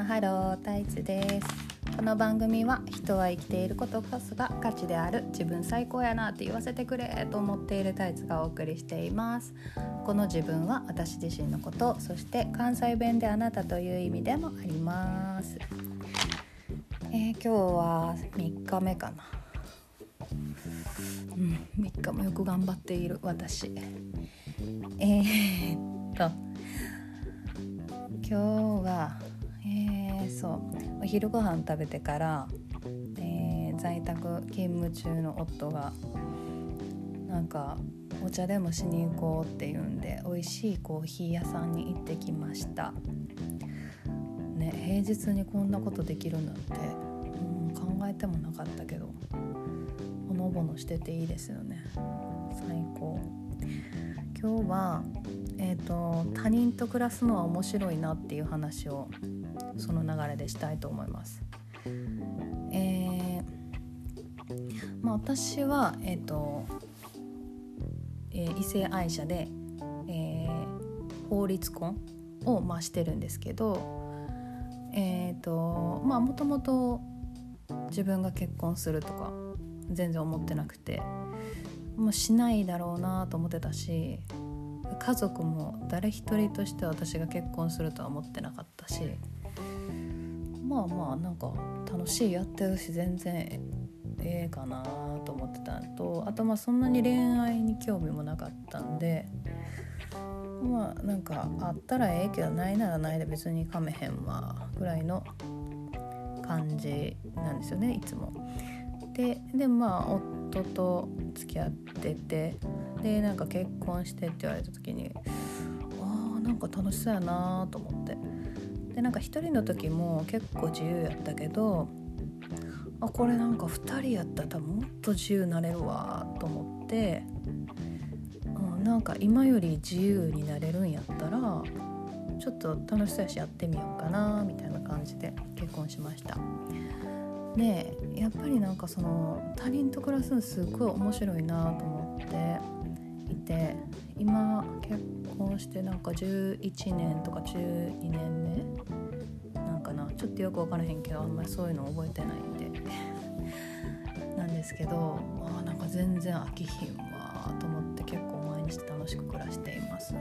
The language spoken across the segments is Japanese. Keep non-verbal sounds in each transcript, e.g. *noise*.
んハロータイツですこの番組は人は生きていることこそが価値である自分最高やなって言わせてくれと思っているタイツがお送りしています。この自分は私自身のことそして関西弁であなたという意味でもあります。えー、今日は3日目かなうん3日もよく頑張っている私。えー、っと今日はえー、そう。お昼ご飯食べてから、えー、在宅勤務中の夫がなんかお茶でもしに行こうっていうんで美味しいコーヒー屋さんに行ってきました。ね平日にこんなことできるなんて、うん、考えてもなかったけどほのぼのしてていいですよね。最高。今日はえーと、他人と暮らすのは面白いなっていう話をその流れでしたいと思います。えーまあ、私は、えーとえー、異性愛者で、えー、法律婚を、まあ、してるんですけどえ、ー、とまあもともと自分が結婚するとか全然思ってなくてもうしないだろうなと思ってたし家族も誰一人として私が結婚するとは思ってなかったしまあまあなんか楽しいやってるし全然ええかなと思ってたのとあとまあそんなに恋愛に興味もなかったんでまあなんかあったらええけどないならないで別にかめへんわぐらいの感じなんですよねいつも。ででまあ夫と付き合っててでなんか結婚してって言われた時にあーなんか楽しそうやなと思ってでなんか1人の時も結構自由やったけどあこれなんか2人やったら多分もっと自由なれるわと思って、うん、なんか今より自由になれるんやったらちょっと楽しそうやしやってみようかなみたいな感じで結婚しました。でやっぱりなんかその他人と暮らすのすっごい面白いなと思ってて今結婚してなんか11年とか12年目なんかなちょっとよく分からへんけどあんまりそういうの覚えてないんで *laughs* なんですけどあなんか全然飽きひんわと思って結構毎日楽しく暮らしています。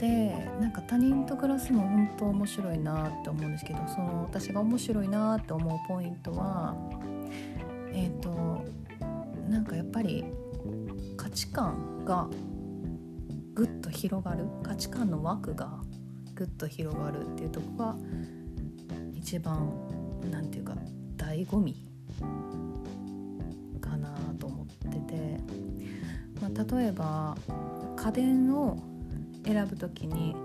でなんか他人と暮らすの本当面白いなって思うんですけどその私が面白いなって思うポイントはえっ、ー、となんかやっぱり価値観がぐっと広がる価値観の枠がぐっと広がるっていうとこが一番何て言うか醍醐味かなと思ってて、まあ、例えば家電を選ぶ時に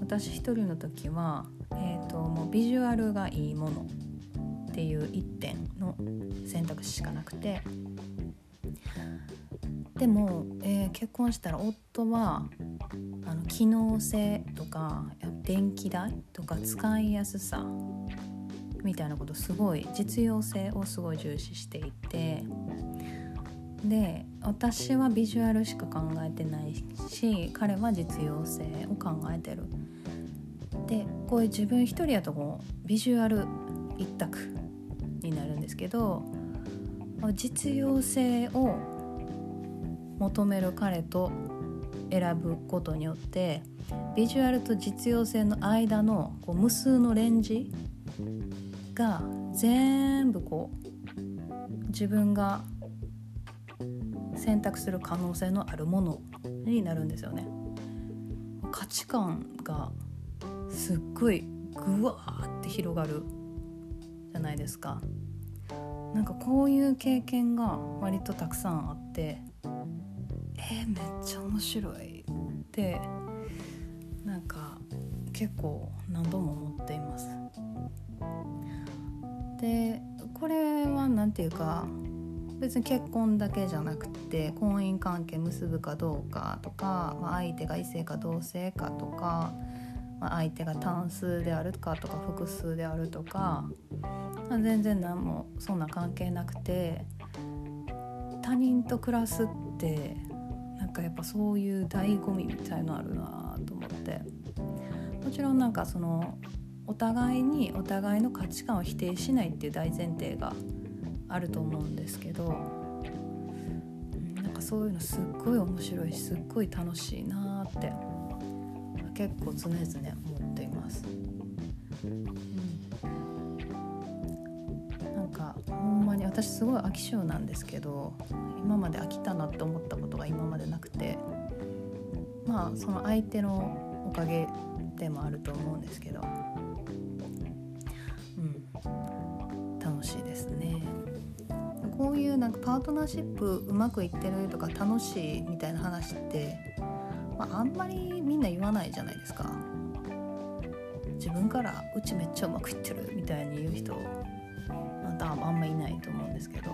私一人の時は、えーと、もうビジュアルがいいものっていう一点の選択肢しかなくてでも、えー、結婚したら夫はあの機能性とか電気代とか使いやすさみたいなことすごい実用性をすごい重視していてで私はビジュアルしか考えてないし彼は実用性を考えてる。でこういう自分一人やとこうビジュアル一択になるんですけど実用性を求める彼と選ぶことによってビジュアルと実用性の間のこう無数のレンジが全部こう自分が選択する可能性のあるものになるんですよね。価値観がすっごいぐわーって広がるじゃないですか。なんかこういう経験が割とたくさんあってえー、めっちゃ面白いってなんか結構何度も思っています。でこれは何て言うか別に結婚だけじゃなくて婚姻関係結ぶかどうかとか、まあ、相手が異性か同性かとか、まあ、相手が単数であるかとか複数であるとか、まあ、全然何もそんな関係なくて他人と暮らすってなんかやっぱそういう醍醐味みたいのあるなと思ってもちろんなんかそのお互いにお互いの価値観を否定しないっていう大前提があると思うんですけどなんかそういうのすっごい面白いしすっごい楽しいなって結構常々思っています。私すごい飽き性なんですけど今まで飽きたなって思ったことが今までなくてまあその相手のおかげでもあると思うんですけどうん楽しいですね。こういうなんかパートナーシップうまくいってるとか楽しいみたいな話って、まあ、あんまりみんな言わないじゃないですか。自分からうちめっちゃうまくいってるみたいに言う人またあんまいないと思うんですけど。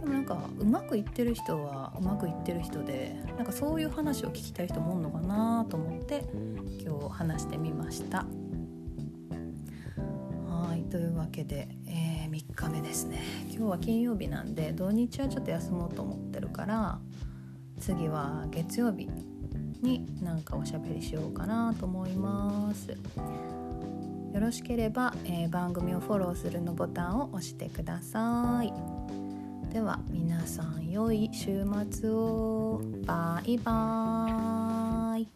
でもなんかうまくいってる人はうまくいってる人でなんかそういう話を聞きたい人もおんのかなと思って今日話してみました。はいというわけで、えー、3日目ですね。今日は金曜日なんで土日はちょっと休もうと思ってるから次は月曜日になんかおしゃべりしようかなと思います。よろしければ、えー、番組をフォローするのボタンを押してください。では皆さん良い週末を。バイバー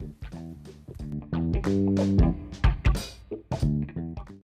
イ。